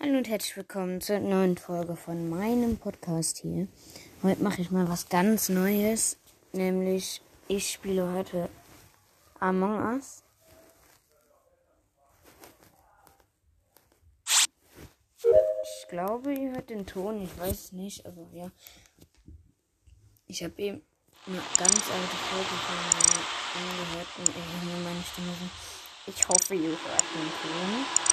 Hallo und herzlich willkommen zur neuen Folge von meinem Podcast hier. Heute mache ich mal was ganz Neues, nämlich ich spiele heute Among Us. Ich glaube, ihr hört den Ton, ich weiß es nicht, aber ja. Ich habe eben eine ganz alte Folge von mir angehört und ich meine Stimme. Ich hoffe, ihr hört den Ton.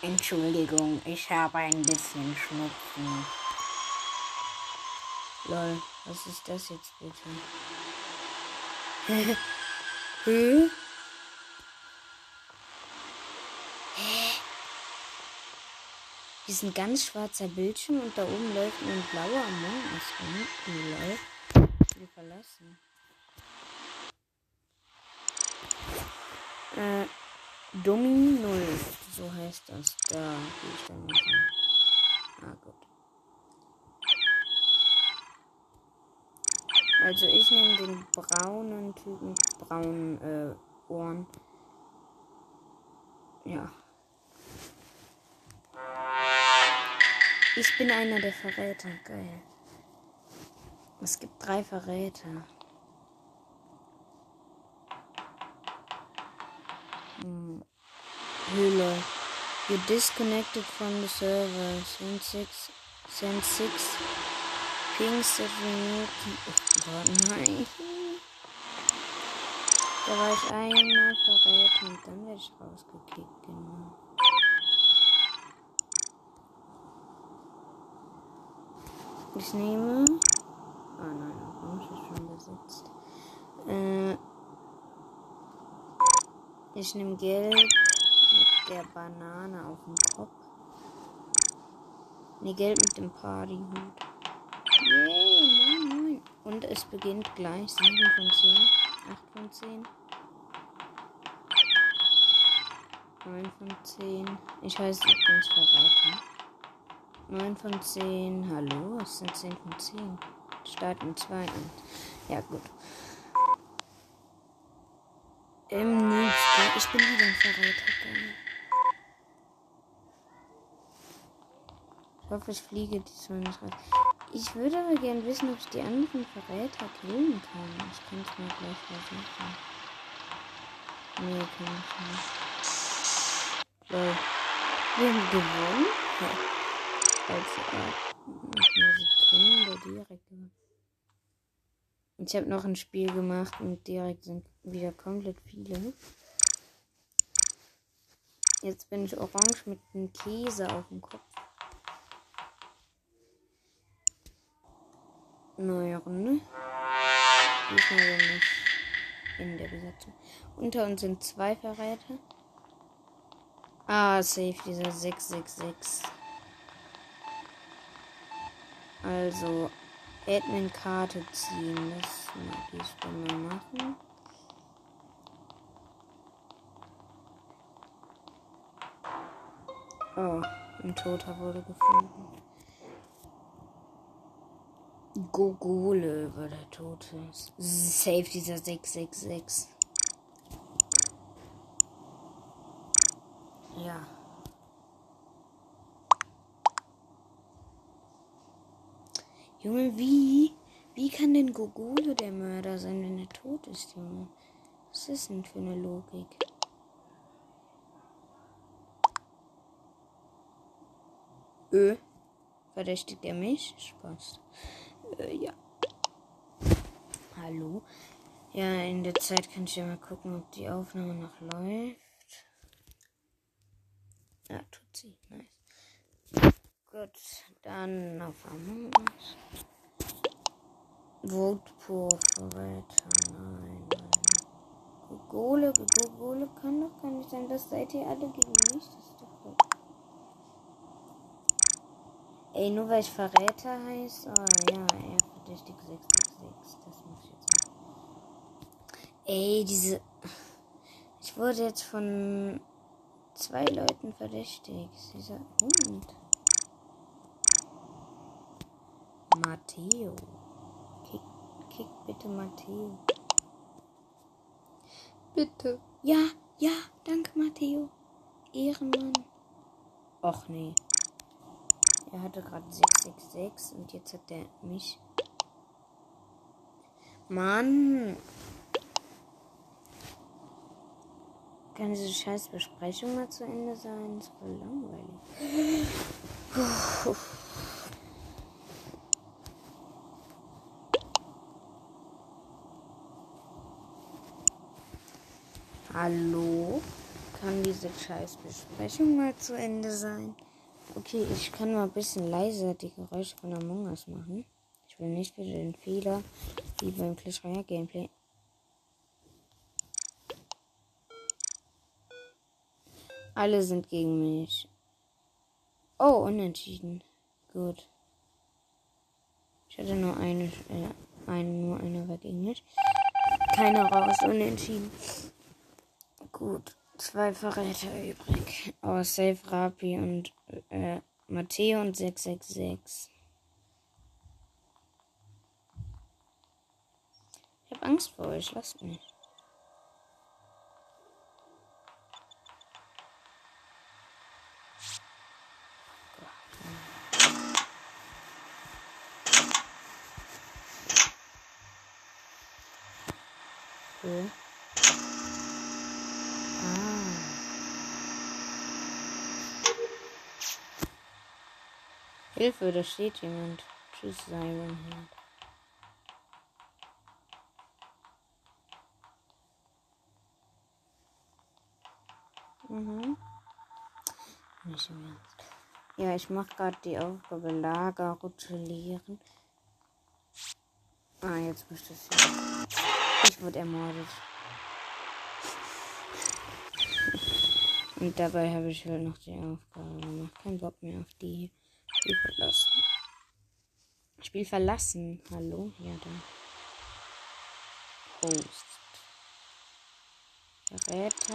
Entschuldigung, ich habe ein bisschen Schnupfen. Lol, was ist das jetzt bitte? Hä? Hier ist ein ganz schwarzer Bildschirm und da oben läuft ein blauer Among Us rum. Lol. Verlassen. Äh, Domi 0, so heißt das. Da gehe ich dann mal rein. Ah, gut. Also ich nehme den braunen Typen, braunen äh, Ohren. Ja. Ich bin einer der Verräter. Geil. Es gibt drei Verräter. Hm. Höhle. You disconnected from the server. Send six. Send six. Pings that remove. Oh Gott, nein. Da war ich einmal Verräter und dann werde ich rausgekickt, genau. Ich nehme. Ah nein, Orange ist schon besetzt. Äh, ich nehme mit der Banane auf dem Kopf. Ne, Gelb mit dem Partyhut. Yay, moin, moin. Und es beginnt gleich 7 von 10, 8 von 10. 9 von 10. Ich heiße übrigens Verräter. 9 von 10. Hallo, es sind 10 von 10. Starten 2 an. Ja, gut. Im nächsten. Ich bin wieder ein Verräter. Geil. Ich hoffe, ich fliege diesmal nicht raus. Ich würde aber gerne wissen, ob ich die anderen Verräter killen kann. Ich kann es mir gleich versuchen. Nee, kann ich nicht. Lol. Wir haben gewonnen. Ja. Also, äh, einer Sekunde direkt gewonnen. Ich habe noch ein Spiel gemacht und direkt sind wieder komplett viele. Jetzt bin ich orange mit einem Käse auf dem Kopf. Neue Runde. Diesmal bin ich in der Besetzung. Unter uns sind zwei Verräter. Ah, safe, dieser 666. Also, Admin-Karte ziehen. Das mag ich mal machen. Oh, ein Toter wurde gefunden. Gogole war der Tote. Safe dieser 666. Ja. Junge, wie? Wie kann denn Gogole der Mörder sein, wenn er tot ist, Junge? Was ist denn für eine Logik? Ö. Verdächtigt er mich? Spaß. Äh, ja. Hallo? Ja, in der Zeit kann ich ja mal gucken, ob die Aufnahme noch läuft. Ja, tut sie. Nice. Gut, dann auf Among Us. Vote for Verräter. Nein, nein. Gogole, Gogole kann doch gar nicht sein. Das seid ihr alle gegen mich. Das ist doch voll. Ey, nur weil ich Verräter heiße. Oh ja, er verdächtigt 666. Das muss ich jetzt sagen. Ey, diese. Ich wurde jetzt von zwei Leuten verdächtigt. Dieser Hund. Matteo. Kick, kick bitte Matteo. Bitte. Ja, ja, danke Matteo. Ehrenmann. Och nee. Er hatte gerade 666 und jetzt hat er mich. Mann. Kann diese scheiß Besprechung mal zu Ende sein? Das ist voll langweilig. Hallo? Kann diese scheiß Besprechung mal zu Ende sein? Okay, ich kann mal ein bisschen leiser die Geräusche von Among Us machen. Ich will nicht wieder den Fehler wie beim Clash Royale Gameplay. Alle sind gegen mich. Oh, unentschieden. Gut. Ich hatte nur eine, äh, einen, nur einer war gegen mich. Keiner raus, unentschieden. Gut. Zwei Verräter übrig. Oh, Safe Rapi und äh, Matteo und 666. Ich hab Angst vor euch, lasst mich. Cool. Hilfe, da steht jemand. Tschüss, Head. Mhm. Ja, ich mache gerade die Aufgabe Lager rotulieren. Ah, jetzt müsste es ja. Ich wurde ermordet. Und dabei habe ich halt noch die Aufgabe gemacht. Kein Bock mehr auf die. Spiel verlassen. Spiel verlassen. Hallo? Ja, da. Host. Geräte.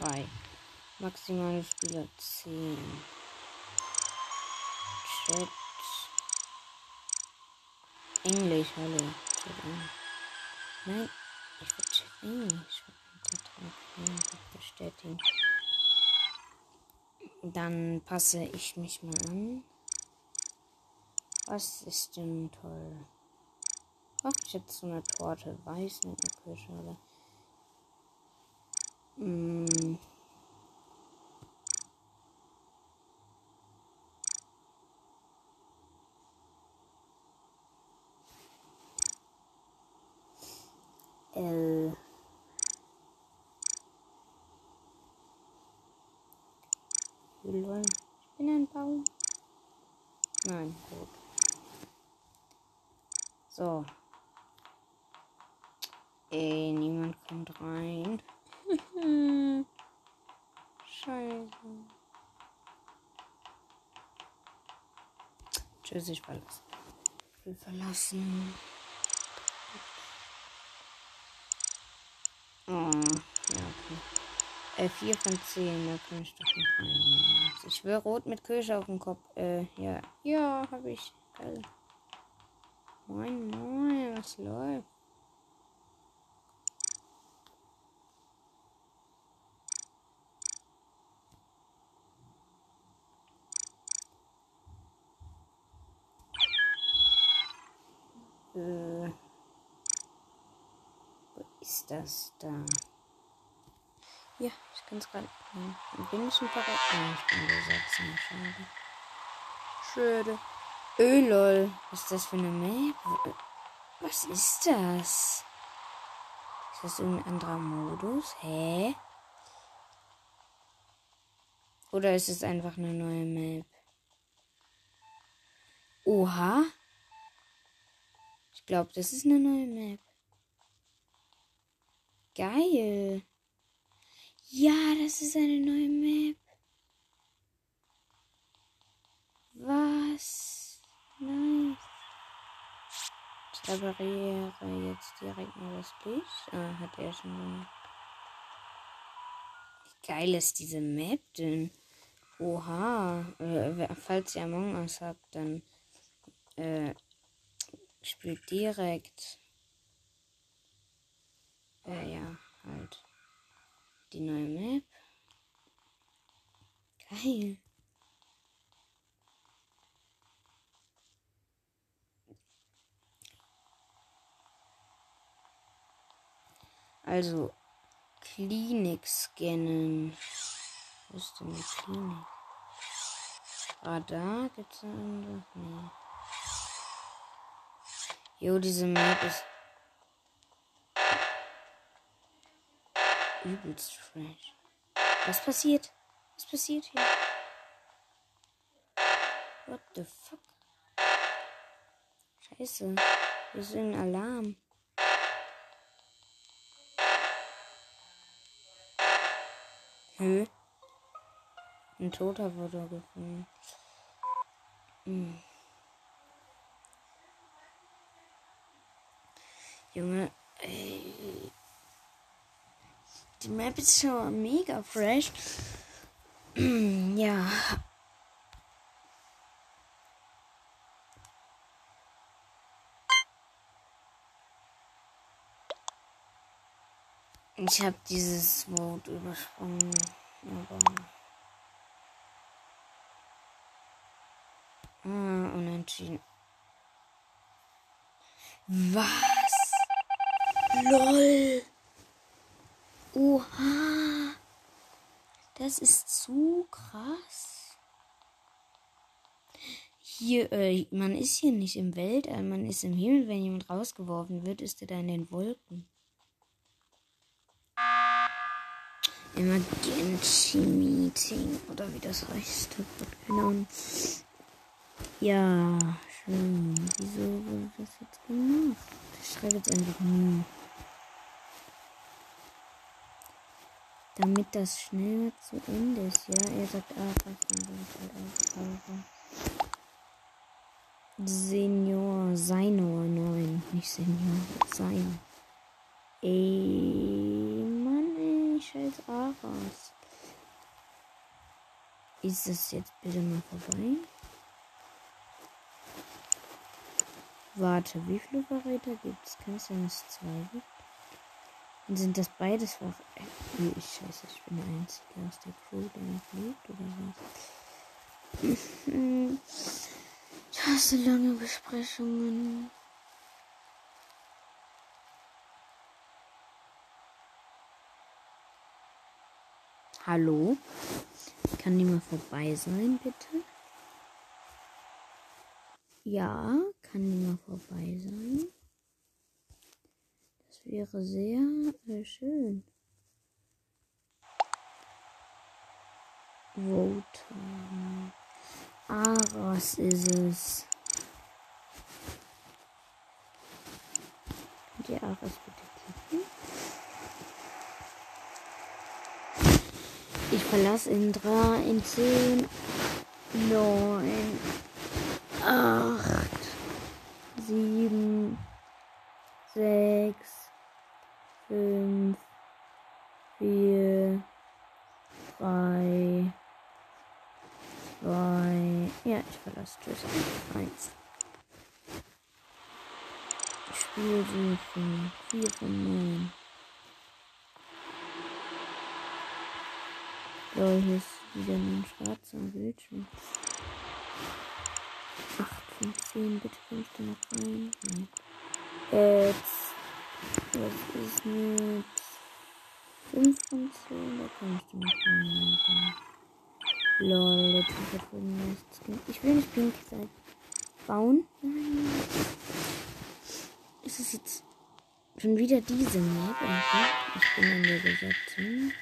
3. Maximale Spieler 10. Chat. Englisch, hallo. Nein, ich will Chat Englisch. Bestätigen. Dann passe ich mich mal an. Was ist denn toll? Ach, ich habe so eine Torte weiß mit einer Kirschschale. Mm. L. Lol. Ich bin ein Baum. Nein, gut. So. Ey, niemand kommt rein. Scheiße. Tschüss, ich verlasse. Ich will verlassen. Oh, ja, okay. Äh, 4 von 10, da kann ich doch noch rein. Ich will rot mit Kirsche auf dem Kopf. Äh, ja. Ja, hab ich. Geil. Moin, moin, was läuft? Äh, wo ist das da? Ja, ich kann es gerade. Bin ich ein paar Nein, ich bin der Schade. Schade. Ölol. Was ist das für eine Map? Was ist das? Ist das irgendein anderer Modus? Hä? Oder ist es einfach eine neue Map? Oha. Glaube, das ist eine neue Map. Geil. Ja, das ist eine neue Map. Was? Nice. Ich repariere jetzt direkt mal das Licht. Ah, hat er schon gemacht. Wie geil ist diese Map denn? Oha. Äh, falls ihr Among Us habt, dann äh, spielt direkt. Äh, ja, halt die neue Map. Geil. Also, Klinik scannen. Wo ist denn die Klinik? Radar gibt's da andere? Nee. Jo, diese Map ist übelst fresh. Was passiert? Was passiert hier? What the fuck? Scheiße. Wir sind Alarm. Hö. Ein Toter wurde gefunden. Hm. Junge, ey. Die Map ist schon mega fresh. ja. Ich habe dieses Wort übersprungen. Ah, unentschieden. Was? LOL. Oha. Das ist zu krass. Hier, äh, man ist hier nicht im Weltall, man ist im Himmel. Wenn jemand rausgeworfen wird, ist er da in den Wolken. Emergency Meeting oder wie das heißt. Ahnung. Ja, schön. Wieso wurde das jetzt gemacht? Ich schreibe jetzt einfach nie. Damit das schneller zu Ende ist. Ja, er sagt ah, was dann ich halt auch Senior, Seinor 9. Nicht Senior, Sein. Ey, Mann, ey, scheiß Aras. Ist das jetzt bitte mal vorbei? Warte, wie viele Verräter gibt? Kann es sein, dass es zwei gibt? Und sind das beides Verräter? Äh, ich scheiße, ich bin der Einzige aus der Crew, der noch lebt, oder was? Ich hasse lange Besprechungen. Hallo? Kann die mal vorbei sein, bitte? Ja, kann die mal vorbei sein? Das wäre sehr äh, schön. Voter. Aras ist es. Könnt Aras bitte klicken? Ich verlasse in 3, in 10, 9, 8, 7, 6, 5, 4, 3, 2. Ja, ich verlasse. Tschüss. 1. Spielsuche. 4 von 9. So, hier ist wieder ein schwarzer Bildschirm. 8 von 10, bitte komm ich da noch rein? Nein. Jetzt. Was ist mit 5 von 10? Da komm ich noch rein. Lol, der Typ hat wohl nichts Ich will nicht pink sein. Bauen? Nein. Ist es jetzt schon wieder diese Map? Ich bin in der Besetzung.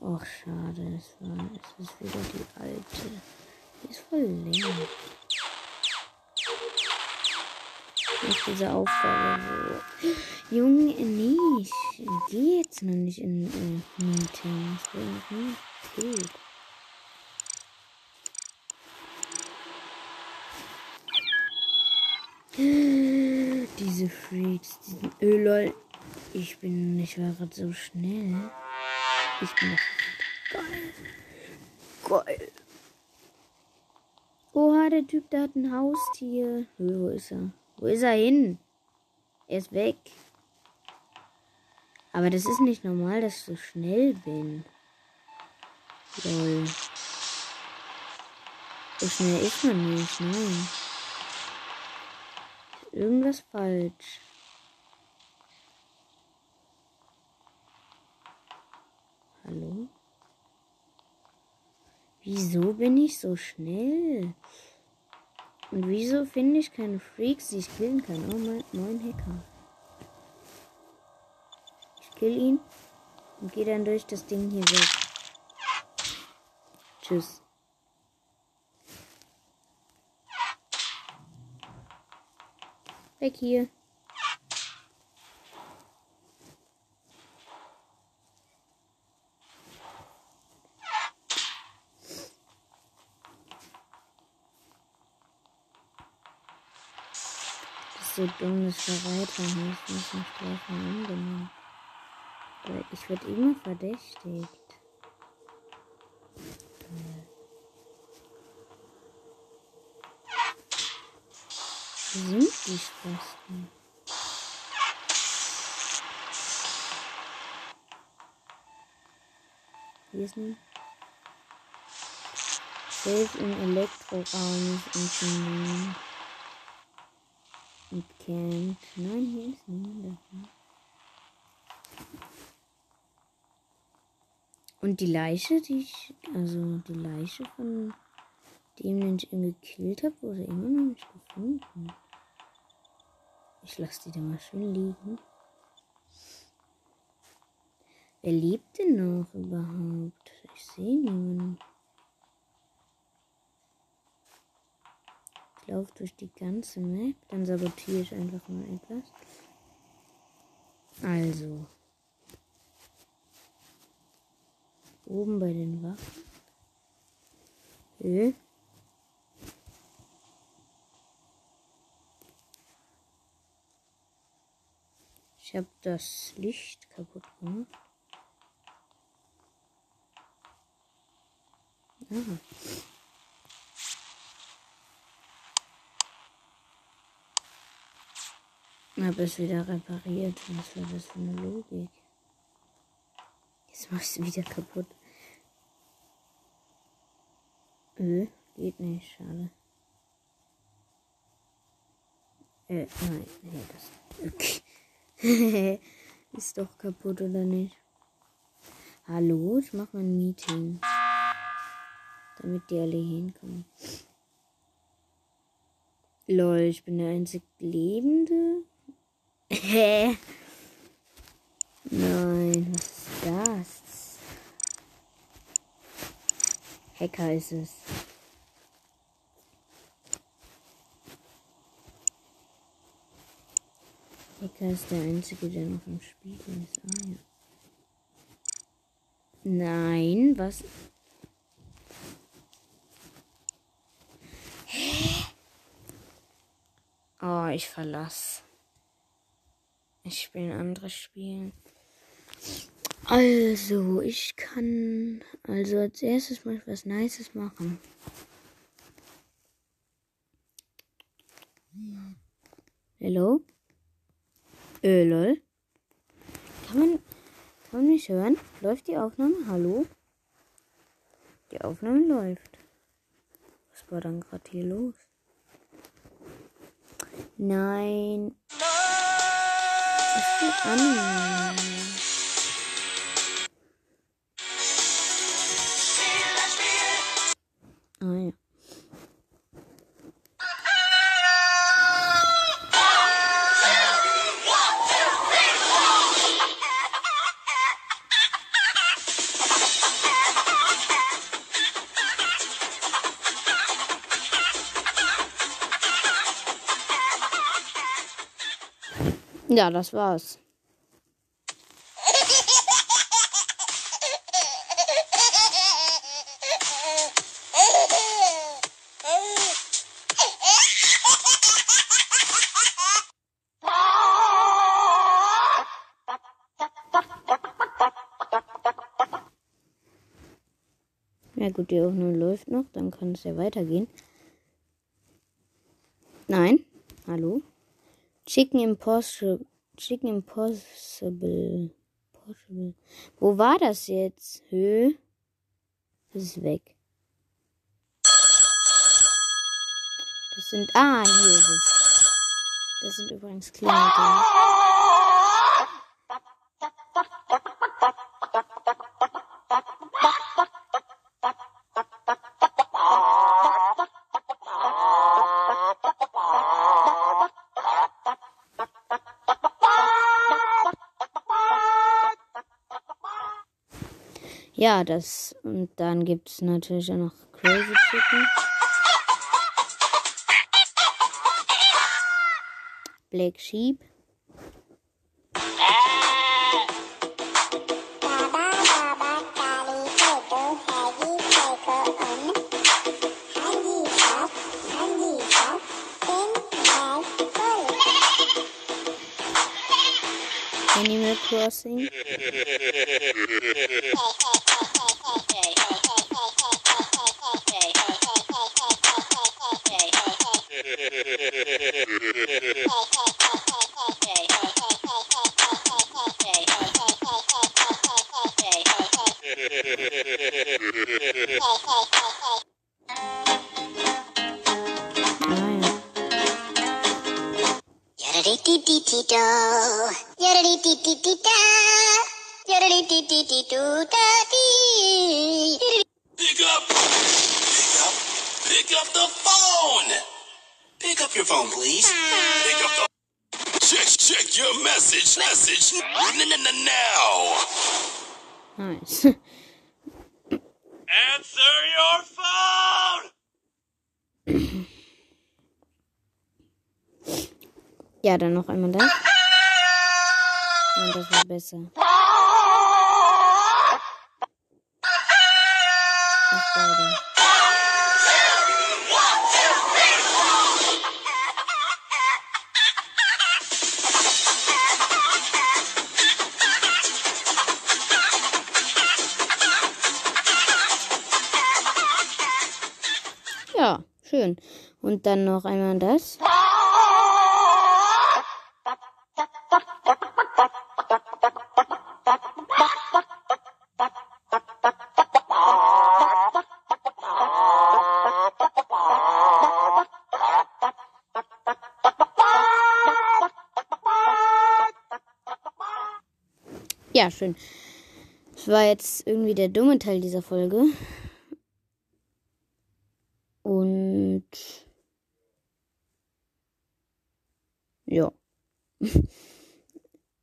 Och, schade, es war, es ist wieder die alte. Die ist voll länger. Nach dieser Aufgabe, wo. Junge, nee, ich gehe jetzt noch nicht in äh, Meetings. Gut. Diese Freaks, diesen Öl, ich bin nicht gerade so schnell. Ich bin geil. Geil. Oha, der Typ, der hat ein Haustier. Wo ist er? Wo ist er hin? Er ist weg. Aber das ist nicht normal, dass ich so schnell bin. Lol. So schnell ist man nicht, nein. Irgendwas falsch. Hallo? Wieso bin ich so schnell? Und wieso finde ich keine Freaks, die ich killen kann? Oh, mein, neun Hacker. Ich kill ihn und gehe dann durch das Ding hier weg. Tschüss. Weg hier. So dumm, dass wir weitermachen. Ich mich gleich mal umbenennen. Weil ich werde immer verdächtigt. Wo sind die Spasten? Hier ist ein Safe im Elektroraum funktionieren. Und kennt. Nein, hier ist niemand. Und die Leiche, die ich, also die Leiche von dem, den ich eben gekillt habe, wurde immer noch nicht gefunden. Ich lasse die da mal schön liegen. Wer lebt denn noch überhaupt? Ich sehe niemanden. Ich laufe durch die ganze Map. Dann sabotiere ich einfach mal etwas. Also. Oben bei den Waffen. Höhe. Ich habe das Licht kaputt gemacht. Aha. Habe es wieder repariert. Was war das für eine Logik? Jetzt mach ich es wieder kaputt. Öh, geht nicht, schade. Äh, nein, nee, das. Okay. Ist doch kaputt, oder nicht? Hallo, ich mache ein Meeting. Damit die alle hinkommen. Lol, ich bin der einzig Lebende. Hä? Nein, was ist das? Hacker ist es. Hacker ist der einzige, der noch im Spiel ist. Ah ja. Nein, was? Oh, ich verlasse. Ich spiele ein anderes Spiel. Also, ich kann also als erstes mal was Nices machen. Hallo? Äh, lol. Kann man, kann man mich hören? Läuft die Aufnahme? Hallo? Die Aufnahme läuft. Was war dann gerade hier los? Nein. Was ist Ja, das war's. Ja gut, die Aufnahme läuft noch, dann kann es ja weitergehen. Nein, hallo. Chicken Impossible. Chicken Impossible. Possible. Wo war das jetzt? Hö? Das ist weg. Das sind. Ah, hier ist es. Das sind übrigens kleine Dinge. Ja, das. Und dann gibt es natürlich auch noch Crazy Chicken. Black Sheep. Animal Crossing. ti ti ti ta. Yarali ti ti ti tu ta ti. Pick up, pick up, pick up the phone. Pick up your phone, please. Pick up the. Check, check your message, message now. Nice. Answer your phone. ja, dann noch einmal da. Und das war besser. Ja, schön. Und dann noch einmal das. Ja, schön. Das war jetzt irgendwie der dumme Teil dieser Folge. Und ja.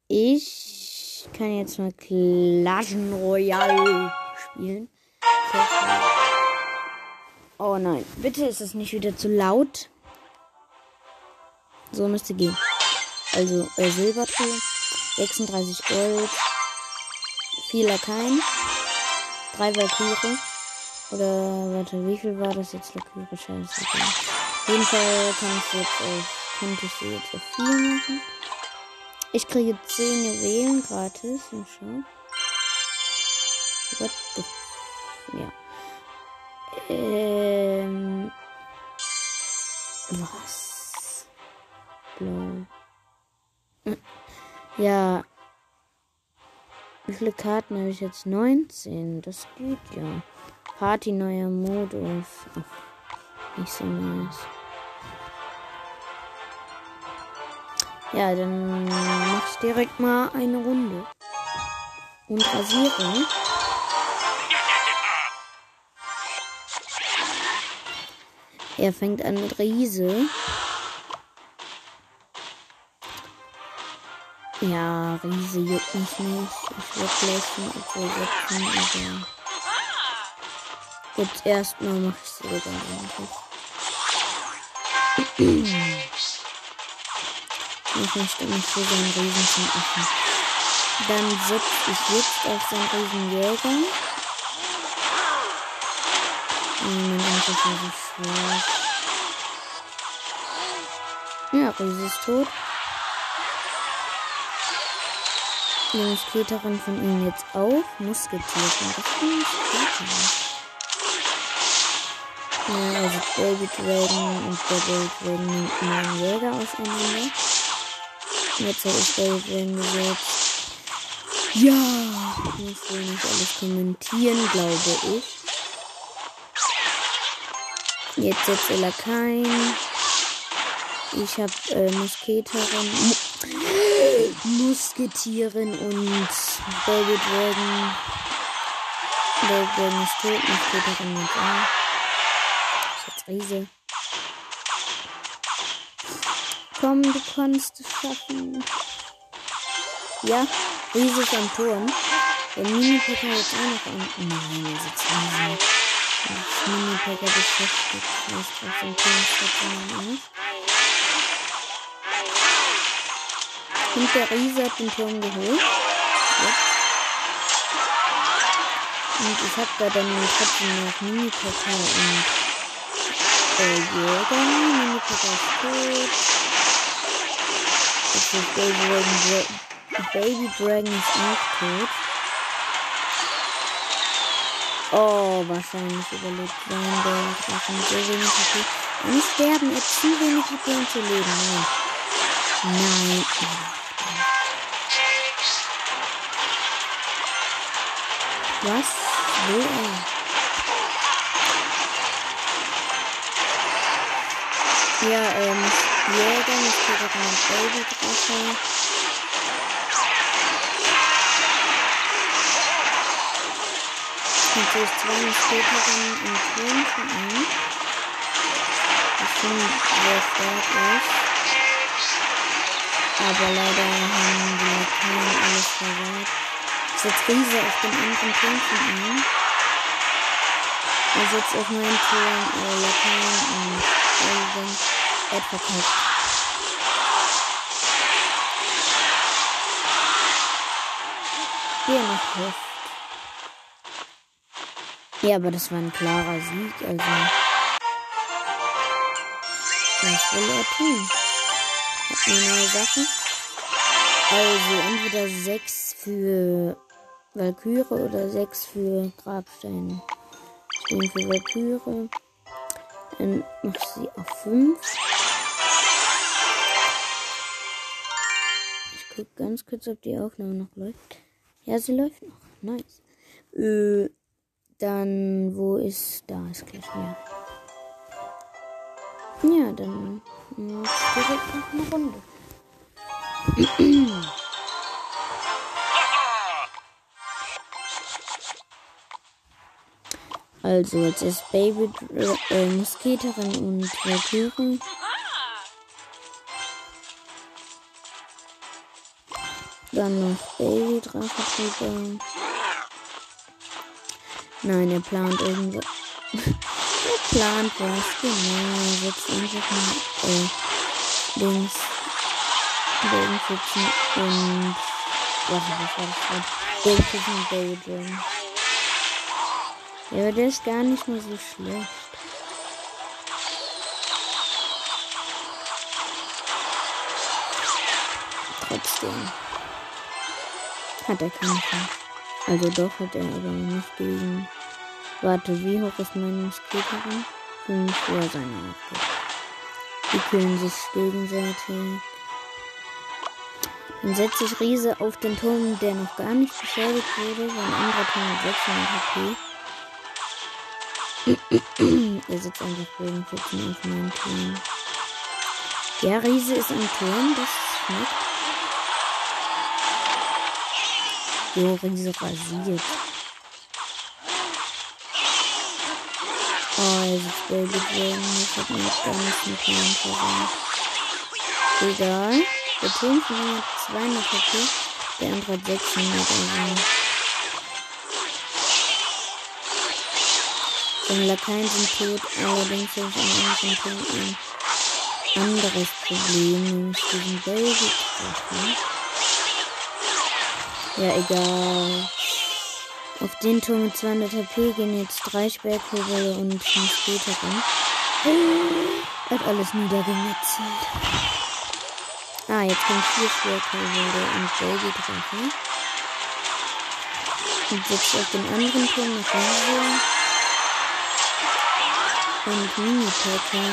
Ich kann jetzt mal Clash Royale spielen. Oh nein, bitte ist es nicht wieder zu laut. So müsste gehen. Also äh, Silbertruhe, 36 Gold, viel kein, drei Valkyrie. Oder warte, wie viel war das jetzt Valkyrie? Scheiße. Auf jeden Fall kann ich jetzt auf, könnte ich sie jetzt auf 4 machen. Ich kriege 10 Juwelen gratis. Und schau. What the Ja. Ähm. Was? Lol. Ja. Wie viele Karten habe ich jetzt? 19. Das geht ja. Party neuer Modus. Ach, nicht so nice. Ja, dann mache ich direkt mal eine Runde. Und rasiere. Er fängt an mit Riese. Ja, Riese juckt mich nicht. Ich würde gleich obwohl setzen, aber. Jetzt erstmal mache ich es sogar eigentlich. Ich möchte mich für seinen Riesen Essen. Dann setze ich jetzt auf seinen Riesenjäger. Das ist ja so schwer. Ja, Riese ist tot. Die Musketerin von ihm jetzt auch. Gut. Ja, also Baby Dragon und Double Dragon nimmt meinen Jäger auseinander. Jetzt habe ich Baby Dragon gesetzt. Ja, ich muss wohl nicht alles kommentieren, glaube ich. Jetzt setzt er Lakaien. Ich habe äh, Musketerin. Mu Musketieren und Baby Dragon. Baby Dragon ist tot. Musketerin und auch. Ich jetzt Riese. Komm, du kannst es schaffen. Ja, Riese ist am Turm. Der Mini-Picker jetzt auch noch am. Nein, er sitzt Riese. Das Mini-Picker beschäftigt. Was auf dem Turm Und der Riese hat den Turm geholt. Jetzt. Und ich habe da dann trotzdem noch Mini-Picker und äh, Jäger. Mini-Picker ist tot. Das ist Baby Dragon. Baby Dragon ist auch tot. Oh, wahrscheinlich überlebt sein Baby Dragon so wenig HP. Dann sterben er zu wenig HP um zu leben. Nein. Nein. Was will er? Ja, ähm, Jäger mit Pokémon Baby Drache. Natürlich zwei Musketerin im Turm von ihm. Das schon sehr stark ist. Aber leider haben die Lakaien alles verwahrt. Setze Riese auf den anderen Turm von ihm. Er sitzt auf meinem Turm, äh, Lakaien und Elben. Er hat verkackt. Hier noch Heft. Ja, aber das war ein klarer Sieg, also. Was will er tun? Hat eine neue Sache. Also entweder 6 für Valkyrie oder 6 für Grabsteine. Stehen für Valkyrie. Dann mach ich sie auf 5. Ich guck ganz kurz, ob die Aufnahme noch läuft. Ja, sie läuft noch. Nice. Äh, dann, wo ist. Da ist gleich mehr. Ja, dann. Jetzt direkt noch eine Runde. Also, jetzt ist Baby äh, Musketerin und Valkyrie. Dann noch Baby Drache Nein, er plant irgendwas. er plant was, genau. Setzt einfach mal äh, links Bogenschützen und. Warte, was war das gerade? Bogenschützen und Daydream. Ja, aber der ist gar nicht mal so schlecht. Trotzdem. Hat er keine Chance. Also doch hat er aber nicht gegen. Warte, wie hoch ist meine Musketerin? 5 vor seiner Aufgabe. Die killen sich gegenseitig. Dann setze ich Riese auf den Turm, der noch gar nicht beschädigt wurde. Sein anderer Turm hat 600 HP. Er sitzt einfach gegen 14 auf meinem Turm. Ja, Riese ist im Turm, das schmeckt. Jo, Riese rasiert. Oh, er sitzt Bedrohung. Das hat mir noch gar nicht einen Plan verwandt. Egal. Der Turm von ihm hat 200 HP, der andere hat 600. Also. Seine Lakaien sind tot, allerdings habe ich an anderen Punkten ein anderes Problem, nämlich diesen Baby Ja, egal. Auf den Turm mit 200 HP gehen jetzt drei Sperrkugel und ein Später Hat alles niedergemetzelt. Ah, jetzt kommt vier Sperrkugel und Baby Drache. Und jetzt auf den anderen Turm noch Hause. Und Mini-Packer.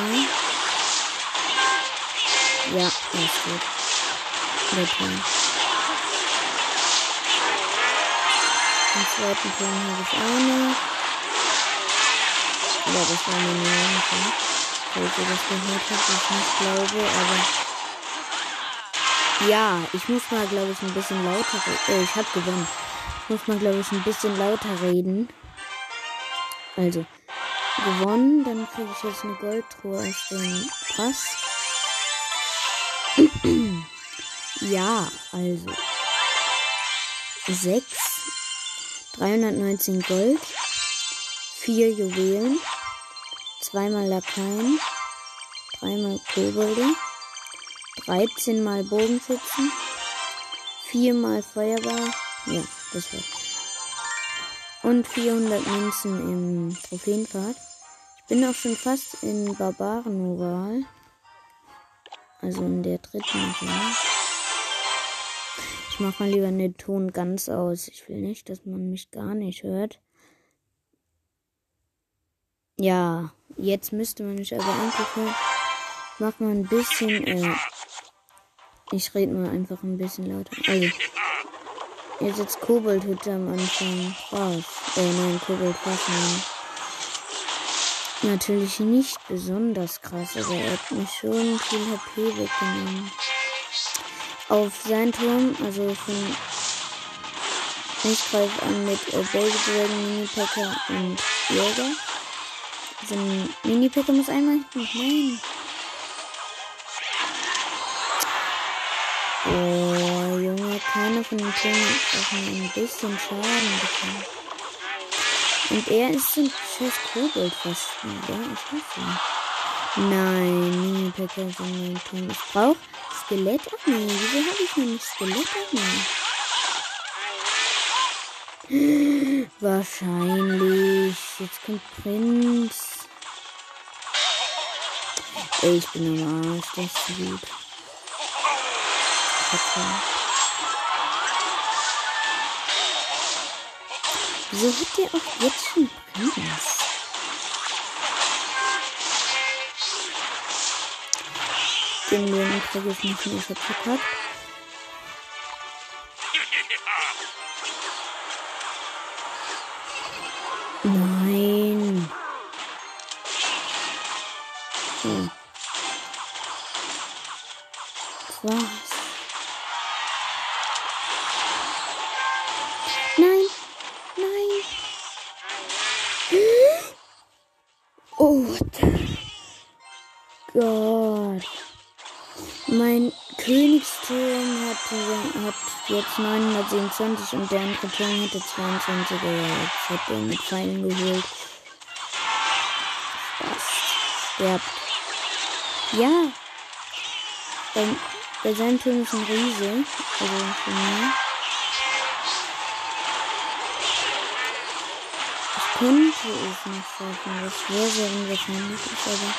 Ja, er ist gut. Der Turm. Den zweiten Turm habe ich auch noch. Ja, das war meine Meinung. Falls ihr das gehört habt, ich nicht glaube, aber. Ja, ich muss mal, glaube ich, ein bisschen lauter reden. Äh, ich hab gewonnen. Ich muss mal, glaube ich, ein bisschen lauter reden. Also, gewonnen. Dann kriege ich jetzt eine Goldtruhe aus dem Pass. ja, also. 6. 319 Gold. 4 Juwelen. Zweimal Lakaien. Dreimal Kobolde. 13 mal Bogenschützen. 4 mal Feuerball. Ja, das war's. Und 400 Münzen im Trophäenpfad. Ich bin auch schon fast in Barbaren-Oval. Also in der dritten Oval. Ich mache mal lieber den Ton ganz aus. Ich will nicht, dass man mich gar nicht hört. Ja, jetzt müsste man mich aber. Ich mach mal ein bisschen, äh, ich rede mal einfach ein bisschen lauter. Also, jetzt jetzt Koboldhütte am Anfang raus. Äh, nein, Koboldwaffen. Natürlich nicht besonders krass, aber er hat mich schon viel HP weggenommen. Auf sein Turm, also von ich greife an mit äh, Baby Dragon, Mini Packer und Jäger. So ein Mini Packer muss einmal. Nein. Keiner von den nur ein bisschen Schaden bekommen. Und er ist ein scheiß Kobold fast. Ja, ich hoffe. Nein, Mini Packer ist in meinem Turm. Ich brauche Skelettarmee. Wieso habe ich noch nicht Skelettarmee? Wahrscheinlich. Jetzt kommt Prinz. Ey, ich bin am Arsch. Das ist gut. Okay. Wieso hat der auch jetzt schon Prinz? Den Lohn kriege ich nicht mehr verpackt. Mein Königsturm hatte, hat jetzt 927 und der andere Turm hatte 22. Jetzt hat er mit Pfeilen geholt. Das sterbt. Ja. Bei, bei seinem Turm ist ein Riese. Also für mich. Ich könnte es nicht sagen. Das wäre sehr unwahrscheinlich. Aber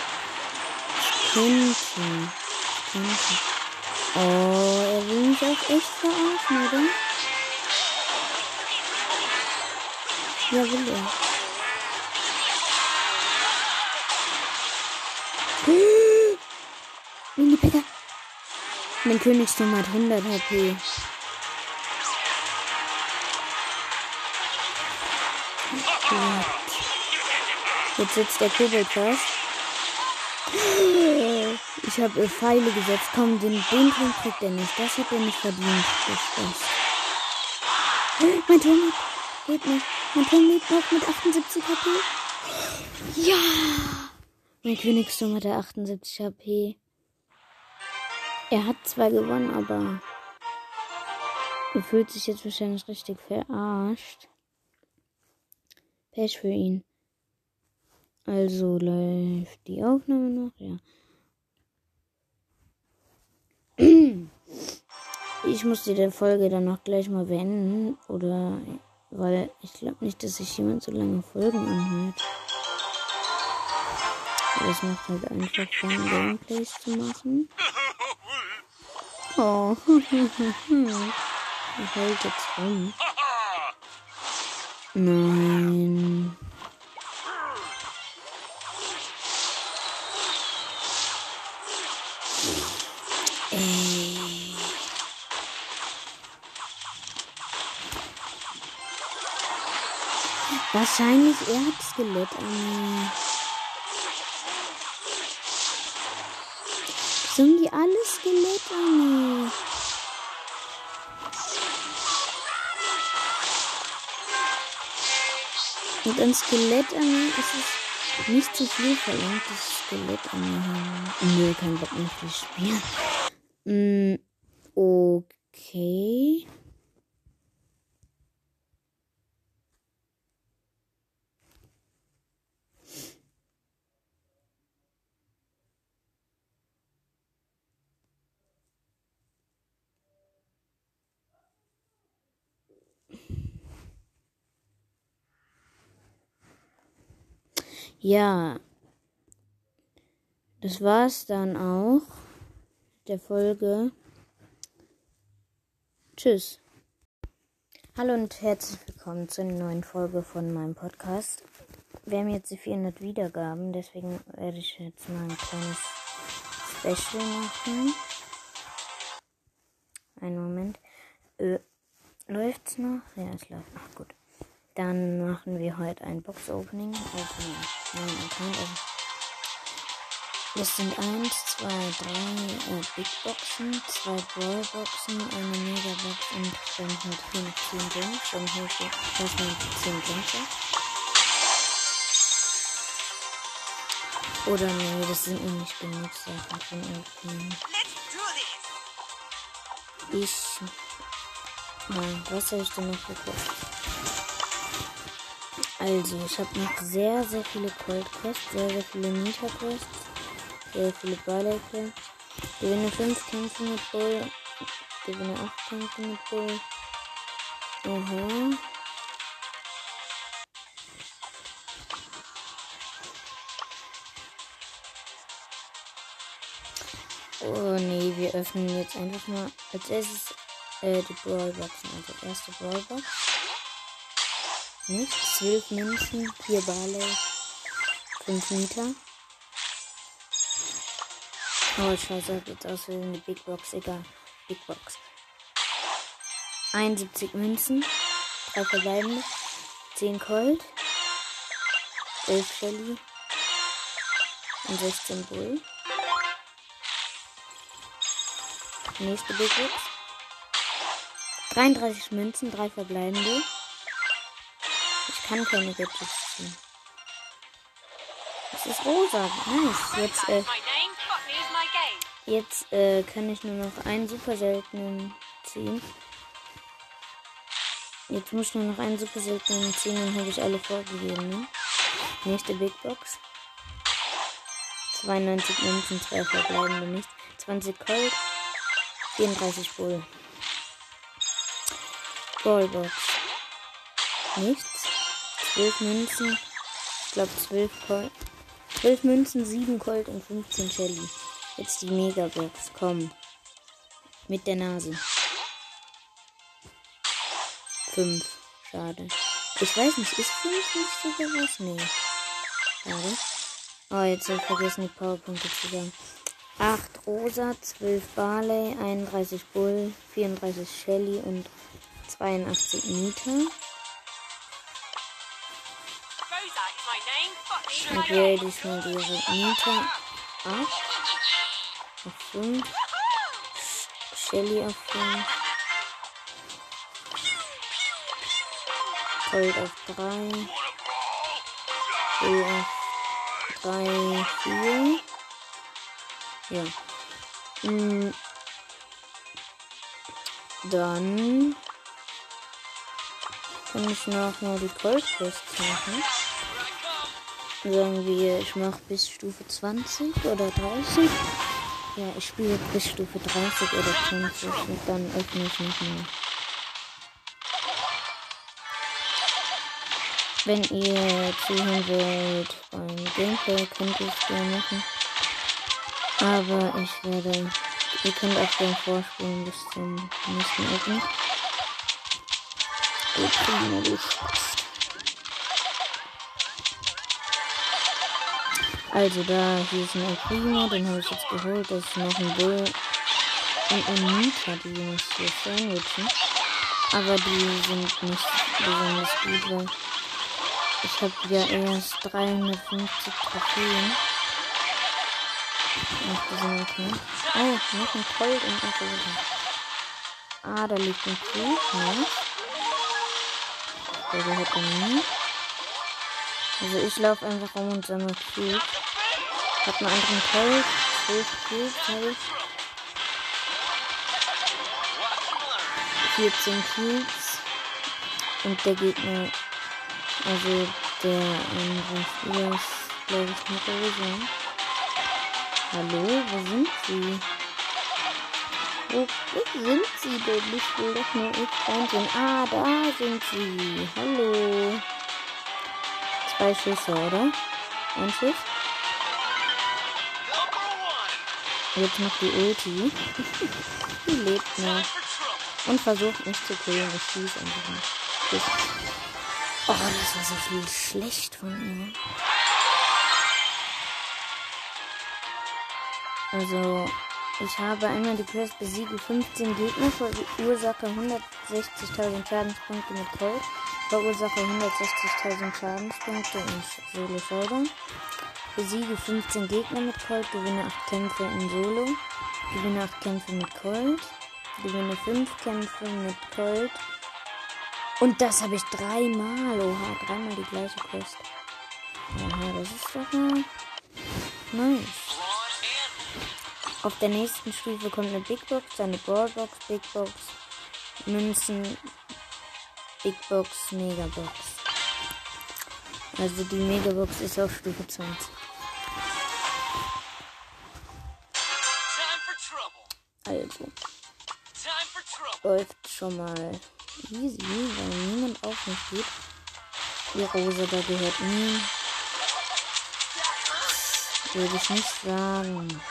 ich könnte. Oh, er will mich auch echt verarschen, oder? Ja, will er. Mini-Picker. Mein Königsturm hat 100 HP. Jetzt sitzt der Kobold fast. Ich habe Pfeile gesetzt. Komm, den, Turm kriegt er nicht. Das hat er nicht verdient. Das, das. Mein Turm lebt nicht. Mein Turm lebt noch mit 78 HP. Ja! Mein Königsturm hat 78 HP. Er hat zwar gewonnen, aber er fühlt sich jetzt wahrscheinlich richtig verarscht. Pech für ihn. Also läuft die Aufnahme noch, ja. Ich muss die Folge dann noch gleich mal beenden. Oder weil ich glaube nicht, dass sich jemand so lange Folgen anhört. Das macht halt einfach Fun, Gameplays zu machen. Oh, er heult jetzt rum. Nein. Wahrscheinlich er hat Skelett an. Sind die alle Skelett an? Mit einem Skelett an ist es nicht zu viel verlangt, das Skelett an. Nö, kein Bock mehr zu spielen. Mm, okay. Ja, das war's dann auch der Folge. Tschüss. Hallo und herzlich willkommen zu einer neuen Folge von meinem Podcast. Wir haben jetzt die 400 Wiedergaben, deswegen werde ich jetzt mal ein kleines Special machen. Einen Moment. Äh, läuft's noch? Ja, es läuft noch gut. Dann machen wir heute ein Box-Opening auf meinem Account. Also das sind 1, 2, 3 äh, Big Boxen, 2 Brawl Boxen, eine Mega Box und dann halt hier noch 10 Gems. Dann hole ich erstmal 10 Gems. Oder nee, das sind noch nicht genug Sachen von öffnen. Ich. Ja, was habe ich denn noch gekauft? Also, ich habe noch sehr, sehr viele Cold Quests, sehr, sehr viele Nita Quests, sehr viele Barley Quests. Gewinne 5 Kämpfe mit Bull, gewinne 8 Kämpfe mit Bull. Aha. Oh nee, wir öffnen jetzt einfach mal als erstes äh, die Brawlboxen. Also erste Brawlbox. Nicht. Zwölf Münzen, vier Barley, fünf Meter. Oh, scheiße, jetzt aus eine Big Box, egal. Big Box. 71 Münzen, drei verbleibende, 10 Colt, 11 Shelly und 16 Bull. Nächste Big Box. 33 Münzen, drei verbleibende kann keine Gadgets ziehen. Das ist rosa. Nice. Jetzt, äh, jetzt äh, kann ich nur noch einen super seltenen ziehen. Jetzt muss ich nur noch einen super seltenen ziehen, dann habe ich alle vorgegeben. Ne? Nächste Big Box. 92 Münzen, 2 verbleibende nicht. 20 Cold, 34 Bull. Ballbox. Nichts. 12 Münzen. Ich glaube 12 Colt. 12 Münzen, 7 Colt und 15 Shelly. Jetzt die Megabox. Komm. Mit der Nase. 5. Schade. Ich weiß nicht, ist 5 nicht sogar was? Nee. Schade. Oh, jetzt habe ich vergessen, die Powerpunkte zu sagen. 8 Rosa, 12 Barley, 31 Bull, 34 Shelly und 82 Nita. Dann grade ich mal diese Nita ab. Auf 5. Shelly auf 5. Gold auf 3. Bull auf 3, 4. Ja. Hm. Dann kann ich noch mal die Cold Quest machen sagen wir, ich mache bis Stufe 20 oder 30. Ja, ich spiele bis Stufe 30 oder 20 und dann öffne ich nicht mehr. Wenn ihr zuhören wollt beim Gameplay, könnt ihr es gerne machen. Aber ich werde, ihr könnt auch gerne vorspulen bis zum nächsten. Ich bin mal Also da, hier ist ein Primo, den habe ich jetzt geholt. Das ist noch ein Bull und ein Nita, die muss hier sandwichen. Aber die sind nicht besonders gut, weil ich habe ja erst 350 Trophäen. Die sind okay. Oh, noch ein Gold und ein Rosa. Ah, da liegt ein Cube, ne? Der gehört mir. Also ich laufe einfach rum und sammle Cubes. Hab einen anderen Gold. 12 Cubes ich. 14 Cubes. Und der Gegner, also der andere Spieler ist, glaube ich, eine Rose. Hallo, wo sind sie? Wo sind sie denn? Ich will doch nur ich einsehen. Ah, da sind sie. Hallo. Zwei Schüsse, oder? Ein Schuss. Jetzt noch die Ulti. die lebt noch. Und versucht mich zu killen. Ich schieße einfach nicht. Oh, das war so viel schlecht von ihr. Also, ich habe einmal die Quest besiege 15 Gegner, verursache 160.000 Schadenspunkte mit Colt, verursache 160.000 Schadenspunkte in Solo Showdown, besiege 15 Gegner mit Colt, gewinne 8 Kämpfe in Solo, gewinne 8 Kämpfe mit Colt, gewinne 5 Kämpfe mit Colt. Und das habe ich dreimal. Oha, dreimal die gleiche Quest. Aha, das ist doch mal nice. Auf der nächsten Stufe kommt eine Big Box, eine Brawlbox, Big Box, Münzen, Big Box, Megabox. Also die Megabox ist auf Stufe 20. Läuft schon mal easy, weil niemand auf mich geht. Die Rose da gehört nie. Würde ich nicht sagen.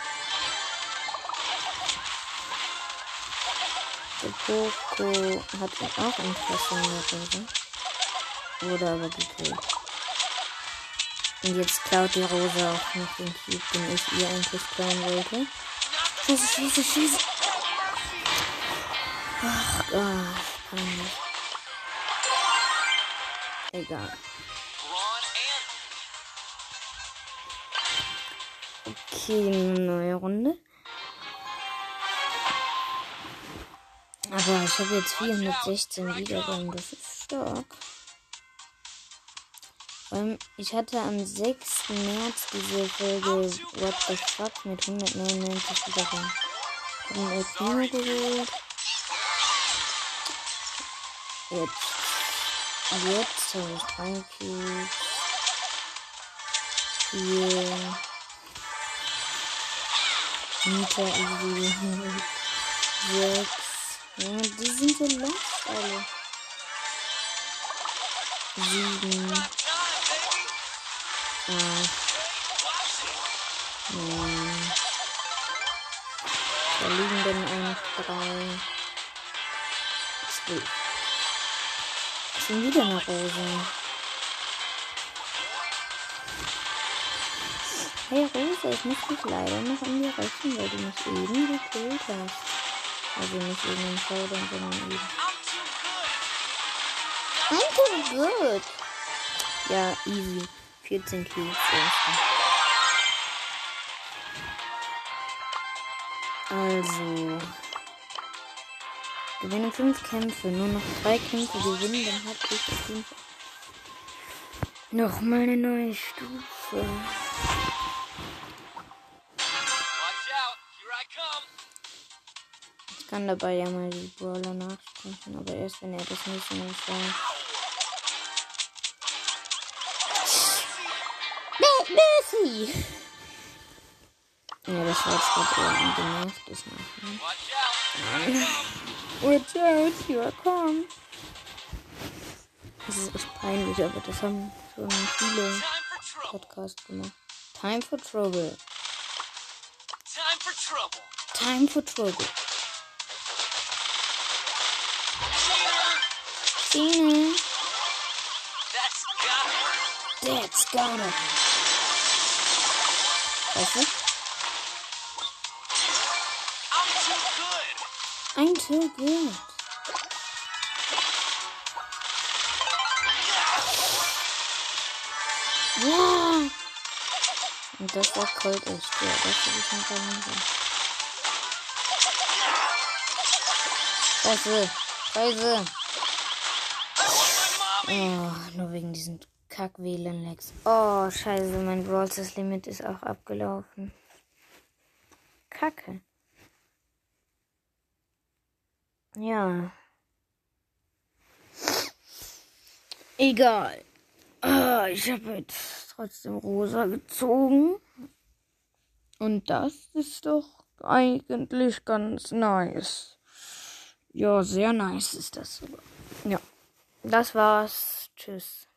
Der Poco hat auch Interesse in der Rose. Wurde aber gekillt. Und jetzt klaut die Rose auch noch den Cube, den ich ihr eigentlich klauen wollte. Schieße, schieße, schieße. Ach Gott, nicht. Egal. Okay, neue Runde. Aber ich habe jetzt 416 Wiedergaben, das ist stark. Ähm, ich hatte am 6. März diese Folge What the Fuck mit 199 Wiedergaben. Ich habe El Primo geholt. Jetzt. Jetzt habe ich drei Cubes. Vier. Mieter. Sechs. Ja, die sind so lost alle. Sieben. Acht. Neun. Da liegen dann auch drei. Schon wieder eine Rose. Hey Rose, ich muss dich leider noch an dir rächen, weil du mich eben gekillt hast. Also nicht eben im Showdown, sondern eben. I'm too good. Ja, easy. 14 Kills. Also. Gewinnen 5 Kämpfe. Nur noch 3 Kämpfe gewinnen, dann habe ich. Noch mal eine neue Stufe. Ich kann dabei ja mal die Brawler nachsprechen, aber erst wenn er das nächste Mal sagt. Mercy! Ja, das war jetzt gerade eher ein genervtes Nachhinein. Watch out, here I come. Das ist echt peinlich, aber das haben schon viele Podcasts gemacht. Time for trouble. Time for trouble. Time for trouble. Cena. That's got it. That's gotta. Weißt du? Too good. Ja. Und das war Cold echt. Ja, das habe ich nicht verloren. Scheiße. Scheiße. Oh, nur wegen diesen kack WLAN-Lags. Oh, scheiße, mein Brawlers Limit ist auch abgelaufen. Kacke. Ja. Egal. Ah, ich habe jetzt trotzdem rosa gezogen. Und das ist doch eigentlich ganz nice. Ja, sehr nice ist das sogar. Ja. Das war's. Tschüss.